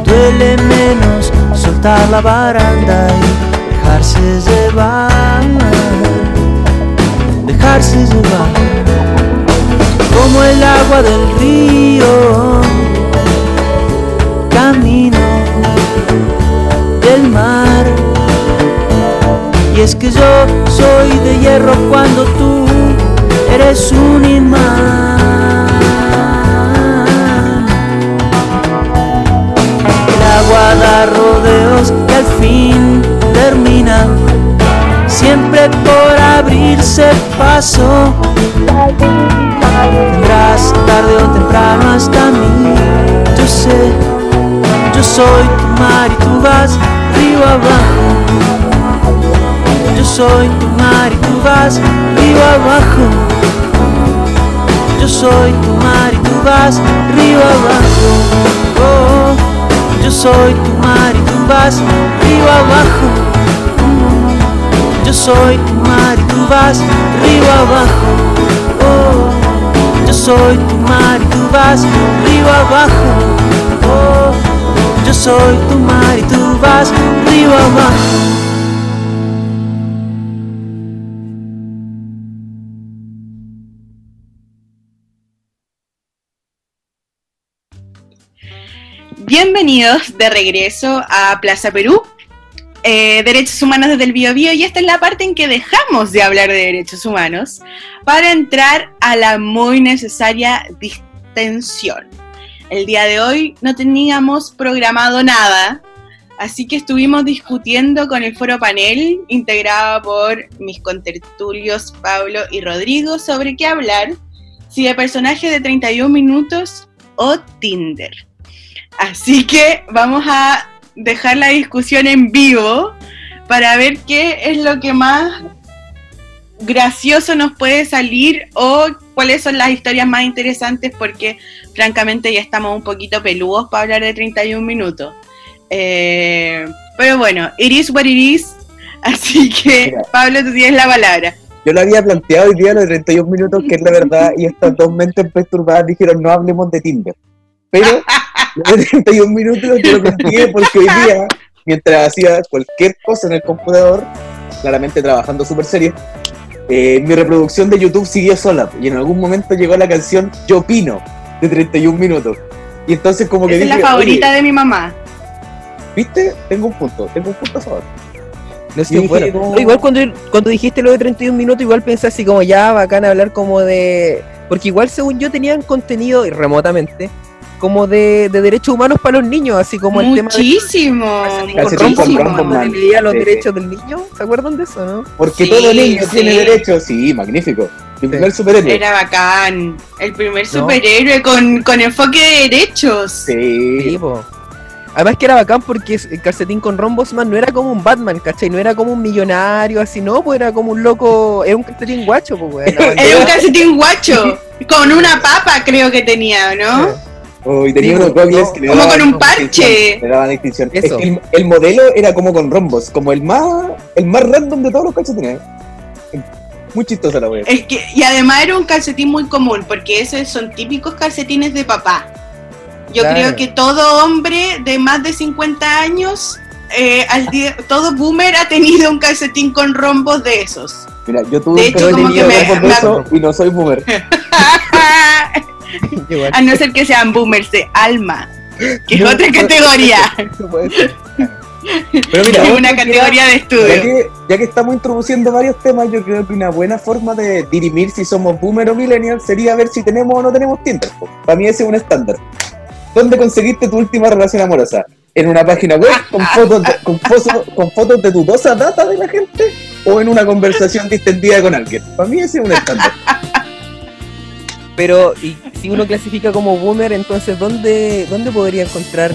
Speaker 6: Duele menos soltar la baranda y dejarse llevar, dejarse llevar, como el agua del río Y es que yo soy de hierro cuando tú eres un imán. El agua da rodeos y al fin termina, siempre por abrirse paso. Tendrás tarde o temprano hasta mí, yo sé yo soy tu mar y tú vas río abajo. Yo soy tu mar y tú vas río abajo. Yo soy tu mar y tú vas río abajo. Oh, yo soy tu mar y tú vas río abajo. Yo soy tu mar y tú vas río abajo. Oh, yo soy tu mar y tú vas río abajo. Oh, yo soy tu mar y tú vas río abajo.
Speaker 2: Bienvenidos de regreso a Plaza Perú, eh, Derechos Humanos desde el Bio, Bio y esta es la parte en que dejamos de hablar de derechos humanos para entrar a la muy necesaria distensión. El día de hoy no teníamos programado nada, así que estuvimos discutiendo con el foro panel integrado por mis contertulios Pablo y Rodrigo sobre qué hablar, si de personaje de 31 minutos o Tinder. Así que vamos a dejar la discusión en vivo para ver qué es lo que más gracioso nos puede salir o cuáles son las historias más interesantes porque francamente ya estamos un poquito peludos para hablar de 31 minutos. Eh, pero bueno, it is what it is, así que Pablo, tú tienes la palabra.
Speaker 5: Yo lo había planteado hoy día los 31 minutos, que es la verdad, y estas dos mentes perturbadas dijeron no hablemos de Tinder. Pero 31 minutos yo lo conté porque hoy día, mientras hacía cualquier cosa en el computador, claramente trabajando súper serio, eh, mi reproducción de YouTube siguió sola y en algún momento llegó la canción Yo Opino de 31 minutos. Y entonces como que
Speaker 2: Esa es la
Speaker 5: dije,
Speaker 2: favorita
Speaker 5: "Oye,
Speaker 2: de mi mamá.
Speaker 5: ¿Viste? Tengo un punto, tengo un punto a favor.
Speaker 3: No sé,
Speaker 5: dije,
Speaker 3: bueno,
Speaker 5: no.
Speaker 3: no, igual cuando, cuando dijiste lo de 31 minutos, igual pensé así como ya bacán hablar como de. Porque igual según yo tenían contenido, y remotamente, como de, de derechos humanos para los niños, así como el tema de
Speaker 2: Muchísimo.
Speaker 3: con
Speaker 5: Calcetín con
Speaker 3: Rombo,
Speaker 5: Rombo,
Speaker 3: cuando
Speaker 5: man.
Speaker 3: dividía los
Speaker 5: Sí, sí.
Speaker 3: derechos del niño. ¿Se acuerdan de eso, no?
Speaker 5: Porque
Speaker 2: Sí,
Speaker 5: todo niño
Speaker 2: sí.
Speaker 5: tiene derecho, sí, magnífico. Mi primer superhéroe.
Speaker 2: Era bacán. El primer superhéroe con, con enfoque de derechos.
Speaker 5: Sí.
Speaker 3: Po. Además que era bacán porque el calcetín con Rombosman no era como un Batman, ¿cachai? No era como un millonario así, no, pues era como un loco, era un calcetín guacho, pues,
Speaker 2: Era un calcetín guacho. con una papa, creo que tenía, ¿no?
Speaker 5: Oh, y tenía
Speaker 3: Sí,
Speaker 5: unos goggles
Speaker 3: no,
Speaker 5: que le
Speaker 2: como
Speaker 5: daban
Speaker 2: con un parche.
Speaker 5: Le daban distinción. Es
Speaker 3: Eso.
Speaker 5: que el, el modelo era como con rombos, como el más el más random de todos los calcetines. Muy chistosa la wea.
Speaker 2: Es que, y además era un calcetín muy común, porque esos son típicos calcetines de papá. Yo
Speaker 3: Claro.
Speaker 2: creo que todo hombre de más de 50 años, eh, al día, todo boomer ha tenido un calcetín con rombos de esos.
Speaker 5: Mira, yo tuve
Speaker 2: De
Speaker 5: un
Speaker 2: hecho,
Speaker 5: calcetín
Speaker 2: como que
Speaker 5: de
Speaker 2: me-
Speaker 5: rombos de
Speaker 2: me-
Speaker 5: eso y no soy boomer.
Speaker 2: A no ser que sean boomers de alma, que es
Speaker 5: No,
Speaker 2: otra categoría.
Speaker 3: Eso puede ser.
Speaker 5: Pero mira,
Speaker 2: Es una categoría de
Speaker 5: Ya
Speaker 2: estudio.
Speaker 5: que, ya que estamos introduciendo varios temas, yo creo que una buena forma de dirimir si somos boomer o millennial sería ver si tenemos o no tenemos Tinder. Para mí ese es un estándar. ¿Dónde conseguiste tu última relación amorosa? ¿En una página web con fotos de, con fotos, con fotos de dudosa data de la gente? ¿O en una conversación distendida con alguien? Para mí ese es un estándar.
Speaker 3: Pero, y si uno clasifica como boomer, entonces, ¿dónde, dónde podría encontrar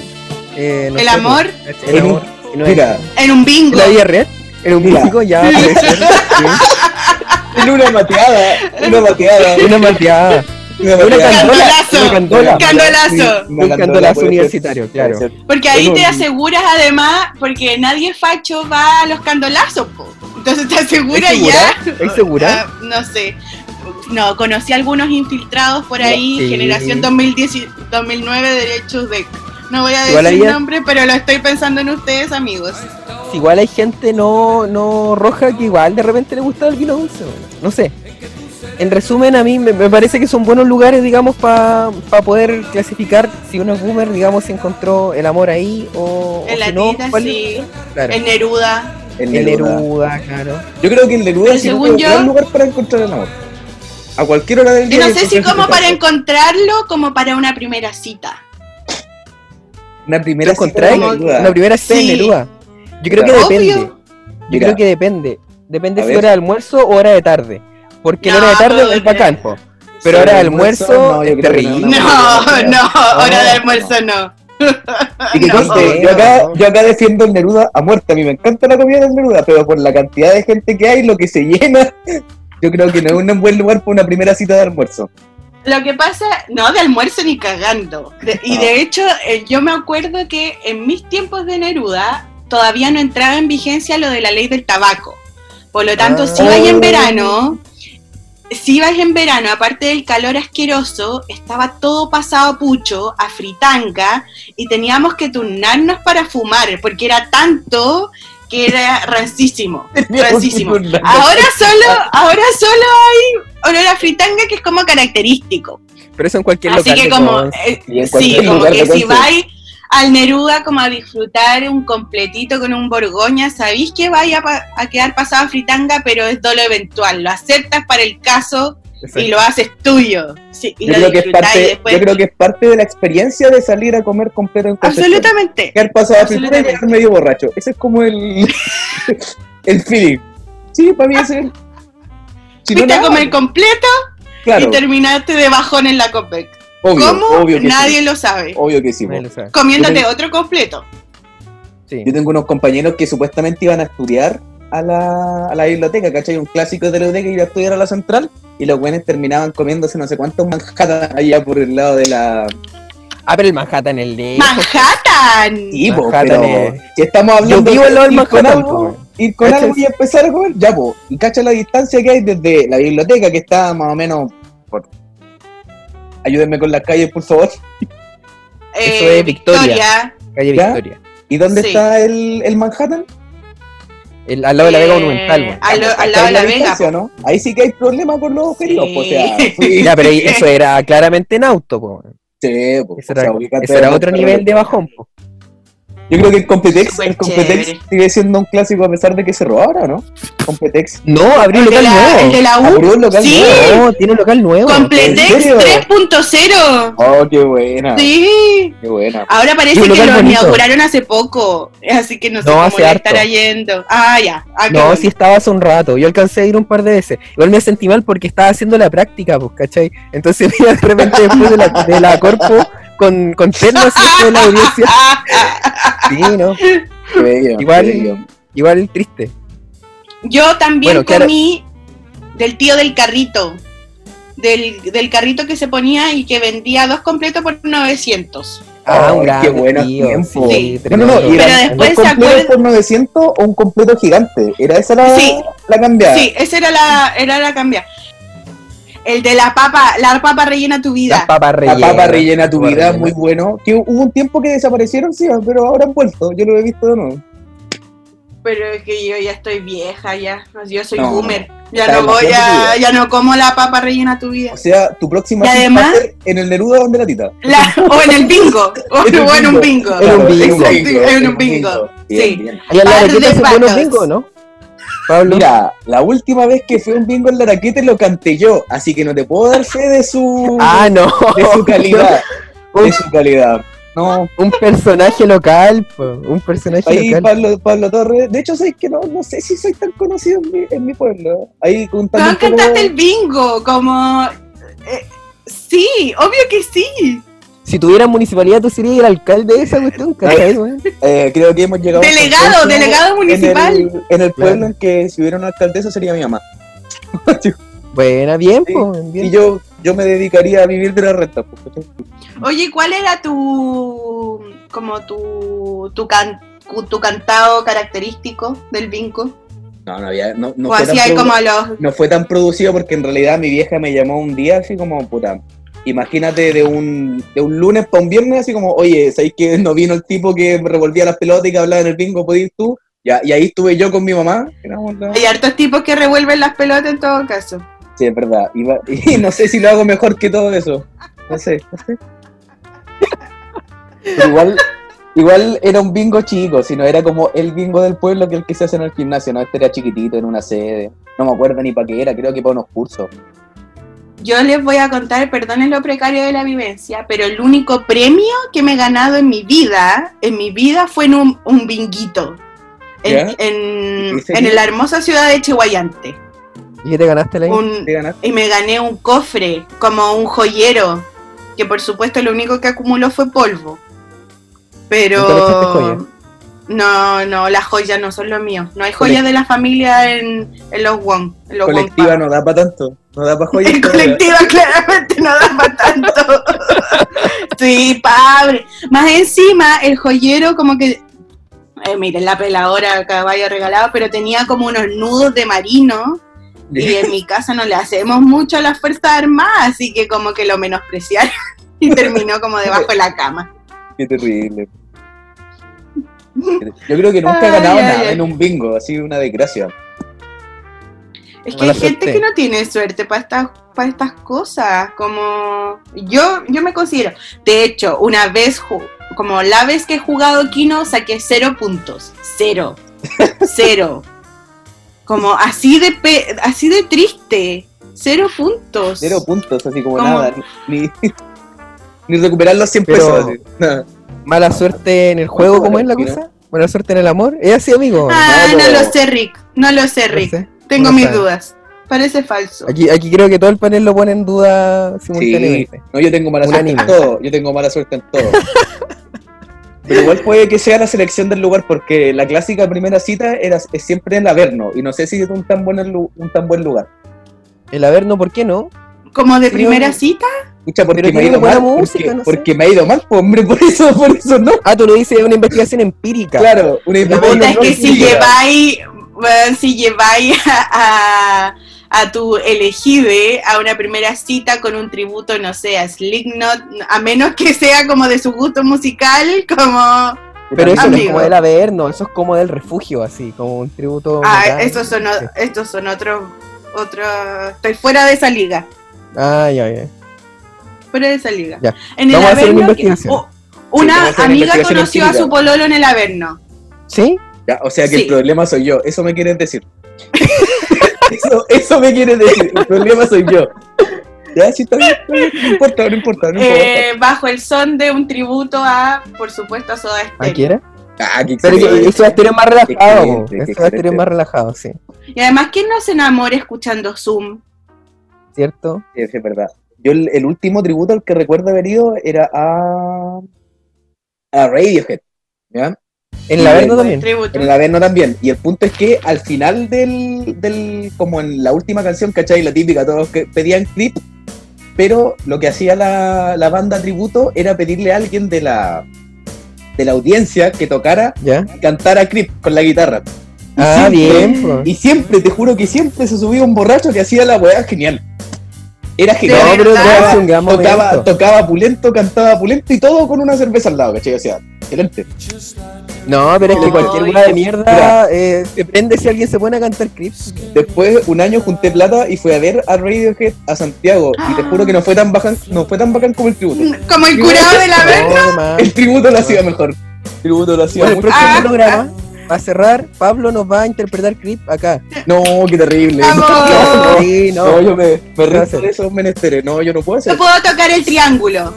Speaker 3: eh, no
Speaker 2: El
Speaker 3: sé,
Speaker 2: amor.
Speaker 3: pues, El
Speaker 5: En un-
Speaker 3: amor. Y no
Speaker 5: Mira,
Speaker 2: En un
Speaker 3: ¿En
Speaker 2: bingo.
Speaker 3: la? ¿En un
Speaker 5: Mira.
Speaker 3: físico? Ya, puede ser. Sí.
Speaker 5: en una mateada, una mateada,
Speaker 3: Una mateada.
Speaker 5: una
Speaker 3: Una.
Speaker 2: Candolazo.
Speaker 3: Una candola.
Speaker 2: Candolazo.
Speaker 3: Un candolazo
Speaker 5: ser,
Speaker 3: universitario, claro.
Speaker 2: Porque ahí
Speaker 5: Bueno,
Speaker 2: te aseguras además, porque nadie facho va a los candolazos, po. Entonces te aseguras
Speaker 3: ¿Es segura?
Speaker 2: ya.
Speaker 3: ¿Es segura?
Speaker 2: Ah, no sé. No, conocí algunos infiltrados por ahí,
Speaker 3: Sí.
Speaker 2: generación 2010, y 2009, derechos de... No voy a decir
Speaker 3: había-
Speaker 2: nombre, pero lo estoy pensando en ustedes, amigos.
Speaker 3: Igual hay gente no, no roja que igual de repente le gusta el vino dulce. No sé. En resumen, a mí me, me parece que son buenos lugares, digamos, para poder clasificar si uno es boomer, digamos, encontró el amor ahí o,
Speaker 2: En
Speaker 3: o
Speaker 2: la
Speaker 3: si no,
Speaker 2: tita,
Speaker 3: ¿cuál-
Speaker 2: sí.
Speaker 3: Claro.
Speaker 2: En Neruda.
Speaker 5: El
Speaker 3: El
Speaker 5: Neruda.
Speaker 3: Neruda, claro.
Speaker 5: Yo creo que el Neruda es
Speaker 2: yo-
Speaker 5: gran lugar para encontrar el amor. A cualquier hora del
Speaker 2: Yo
Speaker 5: día.
Speaker 2: no sé si
Speaker 5: encontrar
Speaker 2: como para encontrarlo, como para una primera cita.
Speaker 5: Una primera de Neruda.
Speaker 3: Una primera cita
Speaker 2: Sí.
Speaker 3: en Neruda. Yo creo que
Speaker 2: Obvio.
Speaker 3: depende. Yo
Speaker 5: Mira.
Speaker 3: creo que depende. Depende
Speaker 5: A
Speaker 3: si
Speaker 5: ver.
Speaker 3: hora de almuerzo o hora de tarde. Porque la hora de tarde es bacán, po. Pero
Speaker 5: Sí,
Speaker 3: hora de almuerzo,
Speaker 5: almuerzo, no, yo
Speaker 3: es
Speaker 5: creo no,
Speaker 3: terrible.
Speaker 5: no.
Speaker 2: No, no, hora de almuerzo no.
Speaker 5: Y que
Speaker 2: No.
Speaker 5: conste, yo, acá, yo acá defiendo el Neruda a muerte. A mí me encanta la comida del Neruda, pero por la cantidad de gente que hay, lo que se llena, yo creo que no es un buen lugar para una primera cita de almuerzo.
Speaker 2: Lo que pasa, no, de almuerzo ni cagando. De- y
Speaker 5: Ah.
Speaker 2: de hecho, eh, yo me acuerdo que en mis tiempos de Neruda todavía no entraba en vigencia lo de la ley del tabaco. Por lo tanto,
Speaker 3: Ah.
Speaker 2: si ibas en
Speaker 5: Oh.
Speaker 2: verano, si ibas en verano, aparte del calor asqueroso, estaba todo pasado a pucho, a fritanga, y teníamos que turnarnos para fumar, porque era tanto que era rancísimo. Rancísimo. Ahora solo, ahora solo hay olor a fritanga que es como característico.
Speaker 3: Pero eso en cualquier
Speaker 2: Así
Speaker 3: local.
Speaker 2: que
Speaker 3: de
Speaker 2: como, eh, sí, como que si vais al Neruda como a disfrutar un completito con un borgoña, sabéis que vaya pa- a quedar pasado a fritanga, pero es dolo eventual. Lo aceptas para el caso y lo haces tuyo. Sí, y
Speaker 5: Yo
Speaker 2: lo
Speaker 5: creo, que es parte,
Speaker 2: después.
Speaker 5: yo creo que es parte de la experiencia de salir a comer completo en Concepción.
Speaker 2: Absolutamente.
Speaker 5: Quedar pasado a fritura y medio borracho. Ese es como el, el feeling. Sí, para mí ese es el... Si no,
Speaker 2: Fuiste a
Speaker 5: nada,
Speaker 2: comer completo
Speaker 5: claro,
Speaker 2: y terminaste de bajón en la Copec.
Speaker 5: obvio,
Speaker 2: ¿Cómo?
Speaker 5: obvio que
Speaker 2: Nadie
Speaker 5: sí.
Speaker 2: lo sabe.
Speaker 5: Obvio que sí.
Speaker 3: sabe.
Speaker 2: Comiéndote
Speaker 5: tengo-
Speaker 2: otro completo.
Speaker 3: Sí.
Speaker 5: Yo tengo unos compañeros que supuestamente iban a estudiar a la, a la biblioteca, ¿cachai? Un clásico de la biblioteca ir a estudiar a la central y los buenos terminaban comiéndose no sé cuántos Manhattan allá por el lado de la...
Speaker 3: Ah, pero el Manhattan, el de.
Speaker 2: ¡Manhattan!
Speaker 5: Sí, po,
Speaker 3: Manhattan
Speaker 5: pero
Speaker 3: es-
Speaker 5: si estamos hablando
Speaker 3: Yo vivo
Speaker 5: con
Speaker 3: Manhattan,
Speaker 5: algo, ir con
Speaker 3: ¿Cachai?
Speaker 5: algo y empezar a comer, ya, po. Y cacha la distancia que hay desde la biblioteca, que está más o menos por... Ayúdenme con las calles, por favor.
Speaker 3: Eso
Speaker 2: eh,
Speaker 3: es Victoria. Calle
Speaker 5: ¿Ya?
Speaker 3: Victoria.
Speaker 5: ¿Y dónde
Speaker 2: Sí.
Speaker 5: está el, el Manhattan?
Speaker 3: El- al lado de la Vega
Speaker 2: Eh,
Speaker 3: Monumental.
Speaker 2: al, lado de
Speaker 5: en
Speaker 2: la Vega.
Speaker 5: ¿no? Ahí sí que hay problemas con los objetivos,
Speaker 2: Sí.
Speaker 5: o sea, sí,
Speaker 3: Ya, pero eso era claramente en auto, po.
Speaker 5: sí, po,
Speaker 3: Ese
Speaker 5: o sea,
Speaker 3: era, ese otro
Speaker 5: el-
Speaker 3: nivel de bajón, po.
Speaker 5: Yo creo que el Competex, el Competex
Speaker 2: chévere.
Speaker 5: sigue siendo un clásico a pesar de que cerró ahora, ¿no? Competex.
Speaker 3: No, abrió
Speaker 2: El de,
Speaker 3: local
Speaker 2: la, el de
Speaker 3: nuevo.
Speaker 2: la U.
Speaker 5: Abrió un local
Speaker 2: sí,
Speaker 5: nuevo.
Speaker 3: No, tiene un local nuevo.
Speaker 5: ¿En
Speaker 2: Completex
Speaker 5: serio?
Speaker 2: 3.0.
Speaker 5: Oh, qué buena.
Speaker 2: Sí.
Speaker 5: Qué buena.
Speaker 2: Ahora parece que lo
Speaker 3: bonito.
Speaker 2: inauguraron hace poco. Así que no sé
Speaker 3: No,
Speaker 2: cómo
Speaker 3: hace
Speaker 2: le estará yendo. Ah, ya. Ah,
Speaker 3: No,
Speaker 2: bueno.
Speaker 3: sí estaba hace un rato. Yo alcancé a ir un par de veces. Igual me sentí mal porque estaba haciendo la práctica, pues, ¿cachai? Entonces me iba de repente después de la, de la corpo con, con terno así de la audiencia. Sí, ¿no?
Speaker 5: Qué bello,
Speaker 3: Igual-
Speaker 5: qué bello.
Speaker 3: Igual triste.
Speaker 2: Yo también
Speaker 3: Bueno, claro.
Speaker 2: comí del tío del carrito. Del, del carrito que se ponía y que vendía dos completos por 900.
Speaker 3: Ah,
Speaker 5: Ay,
Speaker 3: un gran
Speaker 5: qué buenos
Speaker 3: tío,
Speaker 5: tiempos.
Speaker 3: sí,
Speaker 5: No, no, y
Speaker 2: Pero después
Speaker 5: dos
Speaker 2: se
Speaker 5: completos por 900 o un completo gigante. Era esa la,
Speaker 2: Sí.
Speaker 5: la cambiada.
Speaker 2: Sí, esa era la, era la cambia. El de la papa, la papa rellena tu vida.
Speaker 5: La papa rellena tu
Speaker 3: Papa
Speaker 5: vida,
Speaker 3: rellena.
Speaker 5: muy bueno. Que hubo un tiempo que desaparecieron, sí, pero ahora han vuelto. Yo lo he visto de nuevo.
Speaker 2: Pero es que yo ya estoy vieja, ya. Yo soy
Speaker 5: No,
Speaker 2: boomer. Ya no voy a,
Speaker 5: tu
Speaker 2: ya no como la papa rellena tu vida.
Speaker 5: O sea, tu próxima
Speaker 2: Y además-
Speaker 5: va a ser en el Neruda donde la tita.
Speaker 2: La- o en el bingo. O,
Speaker 5: En
Speaker 2: o en un
Speaker 5: bingo.
Speaker 2: bingo.
Speaker 3: En un bingo.
Speaker 2: Exacto, en un bingo. Sí.
Speaker 5: bien.
Speaker 3: Ahí en la
Speaker 2: de
Speaker 3: buenos
Speaker 2: patos.
Speaker 3: bingos, ¿no? Pablo.
Speaker 5: Mira, la última vez que fui a un bingo en la raqueta lo canté yo, así que no te puedo dar fe de su,
Speaker 3: Ah, no.
Speaker 5: de su calidad.
Speaker 3: Un,
Speaker 5: De su calidad. No,
Speaker 3: un personaje local, po, un personaje
Speaker 5: ahí
Speaker 3: local.
Speaker 5: Pablo, Pablo Torres. De hecho, sabes que no, no sé si soy tan conocido en mi, en mi pueblo. Ahí
Speaker 2: No,
Speaker 5: contando.
Speaker 2: cantaste el bingo, como... eh, sí, obvio que sí.
Speaker 3: Si tuvieras municipalidad, tú serías el alcalde de esa cuestión, ¿cachai, weón?
Speaker 5: Eh, creo que hemos llegado a un
Speaker 2: Delegado, delegado municipal.
Speaker 5: En el, en el pueblo
Speaker 3: Claro.
Speaker 5: en que si hubiera una alcaldesa sería mi mamá.
Speaker 3: Buena, bien,
Speaker 5: Sí,
Speaker 3: bien.
Speaker 5: Y yo, yo me dedicaría a vivir de la renta. pues.
Speaker 2: Oye, ¿cuál era tu... como tu... tu, can- tu cantado característico del bingo?
Speaker 5: No, no había. No, no
Speaker 2: o
Speaker 5: fue tan
Speaker 2: como los...
Speaker 5: no fue tan producido porque en realidad mi vieja me llamó un día así como, puta, imagínate de un, de un lunes para un viernes así como, oye, ¿sabéis que no vino el tipo que revolvía las pelotas y que hablaba en el bingo, podías ir tú? Ya, y ahí estuve yo con mi mamá.
Speaker 2: Hay hartos tipos que revuelven las pelotas en todo caso.
Speaker 5: Sí, es verdad. Y no sé si lo hago mejor que todo eso. No sé, no sé. Pero igual, igual era un bingo chico, sino era como el bingo del pueblo que el que se hace en el gimnasio, ¿no? Este era chiquitito, en una sede. No me acuerdo ni para qué era, creo que para unos cursos.
Speaker 2: Yo les voy a contar, perdonen lo precario de la vivencia, pero el único premio que me he ganado en mi vida, en mi vida, fue en un, un binguito. En, en, la hermosa ciudad de Chihuayante.
Speaker 3: ¿Y qué te ganaste la
Speaker 2: Un-
Speaker 5: ¿Te ganaste?
Speaker 2: y me gané un cofre, como un joyero, que por supuesto lo único que acumuló fue polvo. Pero... No, no, las joyas no son lo mío. No hay joyas de la familia en, en los Wong. En los
Speaker 5: Colectiva
Speaker 2: Wong
Speaker 5: no da para tanto. No da para joyas.
Speaker 2: en colectiva claramente no da para tanto. sí, padre. Más encima, el joyero como que... eh, miren, la peladora caballo regalado, pero tenía como unos nudos de marino. Y en mi casa no le hacemos mucho a las Fuerzas Armadas, así que como que lo menospreciaron y terminó como debajo de la cama.
Speaker 5: Qué terrible. Yo creo que nunca he ganado
Speaker 2: ay,
Speaker 5: nada
Speaker 2: ay.
Speaker 5: en un bingo, así una desgracia.
Speaker 2: Es que
Speaker 3: Mala
Speaker 2: hay gente
Speaker 3: suerte.
Speaker 2: que no tiene suerte para estas para estas cosas, como yo yo me considero. De hecho, una vez como la vez que he jugado Kino saqué cero puntos, cero, cero. Como así de pe- así de triste, cero puntos.
Speaker 5: Cero puntos, así como nada. Ni, ni recuperar los 100
Speaker 3: Pero-
Speaker 5: pesos.
Speaker 3: Mala suerte en el juego, ¿cómo es la cosa? Buena suerte en el amor. ¿Es así, amigo?
Speaker 2: Ah,
Speaker 5: No,
Speaker 2: lo sé, Rick. No lo sé,
Speaker 3: No
Speaker 2: Rick.
Speaker 3: sé.
Speaker 2: Tengo
Speaker 3: no
Speaker 2: mis
Speaker 3: sabe.
Speaker 2: dudas. Parece falso.
Speaker 3: Aquí, aquí creo que todo el panel lo pone en duda
Speaker 5: Sí,
Speaker 3: simultáneamente.
Speaker 5: no, yo tengo mala suerte en todo. Yo tengo mala suerte en todo. Pero igual puede que sea la selección del lugar, porque la clásica primera cita era, es siempre en el Averno, y no sé si es un tan buen, un tan buen lugar.
Speaker 3: El Averno, ¿por qué no?
Speaker 2: Como de
Speaker 3: Sí,
Speaker 2: primera cita.
Speaker 5: Escucha, porque me ha ido mal.
Speaker 3: música,
Speaker 5: porque,
Speaker 3: no sé.
Speaker 5: porque me ha ido mal, hombre, por eso, por eso no.
Speaker 3: Ah, tú lo dices, es una investigación empírica.
Speaker 5: Claro, una
Speaker 3: Pero
Speaker 2: Puta, es
Speaker 5: investigación
Speaker 2: que si lleváis, bueno, si lleváis a, a- a tu elegide a una primera cita con un tributo, no sé, a Slipknot, a menos que sea como de su gusto musical, como...
Speaker 3: Pero eso no es como del Averno, eso es como del refugio, así, como un tributo.
Speaker 2: Ah, estos son, o- estos son otros, otros, estoy fuera de esa liga,
Speaker 3: Ah, ya, ya.
Speaker 2: Fuera de esa liga.
Speaker 3: Ya.
Speaker 2: En el
Speaker 3: Vamos a hacer una
Speaker 2: Averno, que-
Speaker 3: investigación.
Speaker 2: o- una
Speaker 5: Sí, a
Speaker 2: amiga conoció a su pololo en el Averno.
Speaker 3: ¿Sí?
Speaker 5: Ya, o sea que
Speaker 2: Sí.
Speaker 5: el problema soy yo, eso me quieren decir. eso, eso me quieren decir, el problema soy yo. Ya, sí, está bien, está bien, no importa, no importa, no importa.
Speaker 2: Eh, bajo el son de un tributo a, por supuesto, a Soda
Speaker 3: ¿A
Speaker 2: Stereo.
Speaker 3: quién era?
Speaker 5: Ah, qué
Speaker 3: Pero eso va a estar más relajado, eso va a estar
Speaker 5: excelente.
Speaker 3: más relajado, sí.
Speaker 2: Y además, ¿quién no se enamora escuchando Zoom?
Speaker 3: ¿Cierto?
Speaker 5: Sí, es verdad. Yo el, el último tributo al que recuerdo haber ido era a, a Radiohead. ¿ya?
Speaker 3: En el Averno también.
Speaker 2: Tributo.
Speaker 5: En el Averno también. Y el punto es que al final del, del como en la última canción, ¿cachai? La típica, todos que pedían clip, pero lo que hacía la, la banda tributo era pedirle a alguien de la, de la audiencia que tocara
Speaker 3: ¿Ya?
Speaker 5: y cantara clip con la guitarra. Y
Speaker 3: Ah,
Speaker 5: siempre-
Speaker 3: bien, po.
Speaker 5: Y siempre, te juro que siempre se subía un borracho que hacía la weá genial. Era
Speaker 3: No,
Speaker 5: genial.
Speaker 3: pero
Speaker 5: tocaba, tocaba pulento, cantaba pulento y todo con una cerveza al lado, ¿cachai? O sea, excelente.
Speaker 3: No, pero es que cualquier
Speaker 2: no.
Speaker 3: una de mierda eh, depende si alguien se pone a cantar clips.
Speaker 5: Después, un año junté plata y fui a ver a Radiohead a Santiago. Y te juro que no fue tan bacán, no fue tan bacán como el tributo.
Speaker 2: Como el curado Averno.
Speaker 3: No, demás.
Speaker 5: El tributo lo hacía mejor. El tributo lo hacía
Speaker 3: Bueno, el
Speaker 5: mucho
Speaker 3: próximo
Speaker 2: Ah.
Speaker 3: programa, para cerrar, Pablo nos va a interpretar clip acá.
Speaker 5: No, qué terrible.
Speaker 2: Vamos.
Speaker 3: Sí,
Speaker 5: No,
Speaker 3: no.
Speaker 5: yo me, me
Speaker 3: hacer?
Speaker 5: de esos menesteres. No, yo no puedo hacer.
Speaker 2: Yo puedo tocar el triángulo.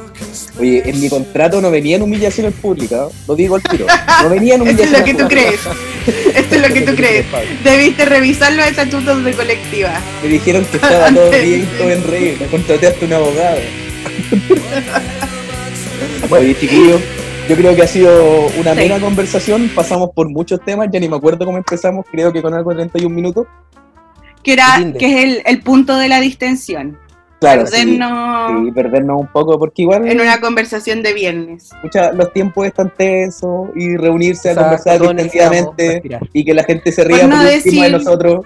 Speaker 5: Oye, en mi contrato no venían humillaciones públicas, lo digo al tiro. No venían
Speaker 2: Eso es
Speaker 5: humillaciones
Speaker 2: lo que tú
Speaker 5: públicas.
Speaker 2: crees. Esto es lo que tú crees. Debiste revisar los estatutos de colectiva.
Speaker 5: Me dijeron que estaba todo bien, todo en regla. Contraté hasta un abogado. Oye, chiquillos, yo creo que ha sido una
Speaker 2: Sí.
Speaker 5: mera conversación. Pasamos por muchos temas, ya ni me acuerdo cómo empezamos. Creo que con algo de 31 minutos.
Speaker 2: Que, era, que es el, el punto de la distensión.
Speaker 5: Claro, sí,
Speaker 2: Perdernos
Speaker 5: sí, perdernos un poco, porque igual
Speaker 2: en una conversación de viernes.
Speaker 5: escucha, los tiempos están tensos y reunirse a
Speaker 3: Exacto,
Speaker 5: conversar
Speaker 3: todos necesitamos
Speaker 5: distendidamente
Speaker 3: respirar.
Speaker 5: y que la gente se ría
Speaker 2: Por no
Speaker 5: por encima de nosotros.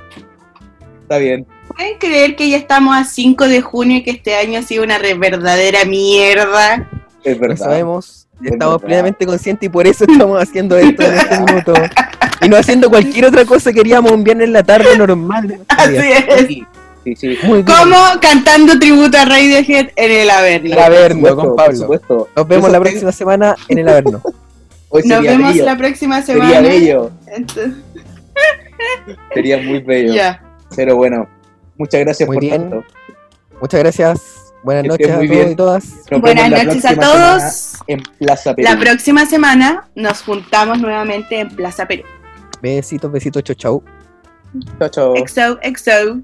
Speaker 5: Está bien,
Speaker 2: ¿Pueden creer que ya estamos a 5 de junio y que este año ha sido una re- verdadera mierda?
Speaker 5: es
Speaker 3: Lo
Speaker 5: verdad.
Speaker 3: sabemos,
Speaker 5: Es
Speaker 3: estamos plenamente conscientes y por eso estamos haciendo esto en este minuto. Y no haciendo cualquier otra cosa, queríamos un viernes en la tarde normal.
Speaker 2: Así es.
Speaker 5: Sí, sí, sí.
Speaker 3: Muy bien.
Speaker 2: Como cantando tributo a Radiohead en el Averno.
Speaker 3: El Averno, con
Speaker 5: por
Speaker 3: Pablo.
Speaker 5: supuesto.
Speaker 3: Nos vemos
Speaker 5: Eso
Speaker 3: la próxima semana en el Averno.
Speaker 5: Hoy
Speaker 2: Nos
Speaker 5: sería
Speaker 2: vemos
Speaker 5: bello,
Speaker 2: la próxima
Speaker 5: Sería
Speaker 2: semana.
Speaker 5: bello,
Speaker 2: Entonces,
Speaker 5: sería muy bello.
Speaker 2: ya.
Speaker 5: Pero bueno, muchas gracias
Speaker 3: Muy
Speaker 5: por
Speaker 3: bien.
Speaker 5: tanto.
Speaker 3: Muchas gracias. Buenas noches a
Speaker 5: muy
Speaker 3: todos
Speaker 5: bien.
Speaker 3: y todas.
Speaker 5: Nos
Speaker 2: Buenas noches a
Speaker 5: próxima
Speaker 2: todos.
Speaker 5: semana En Plaza Perú.
Speaker 2: La próxima semana nos juntamos nuevamente en Plaza Perú.
Speaker 3: Besitos, besitos, chau chau.
Speaker 5: Chao, chao.
Speaker 2: Exo, exo.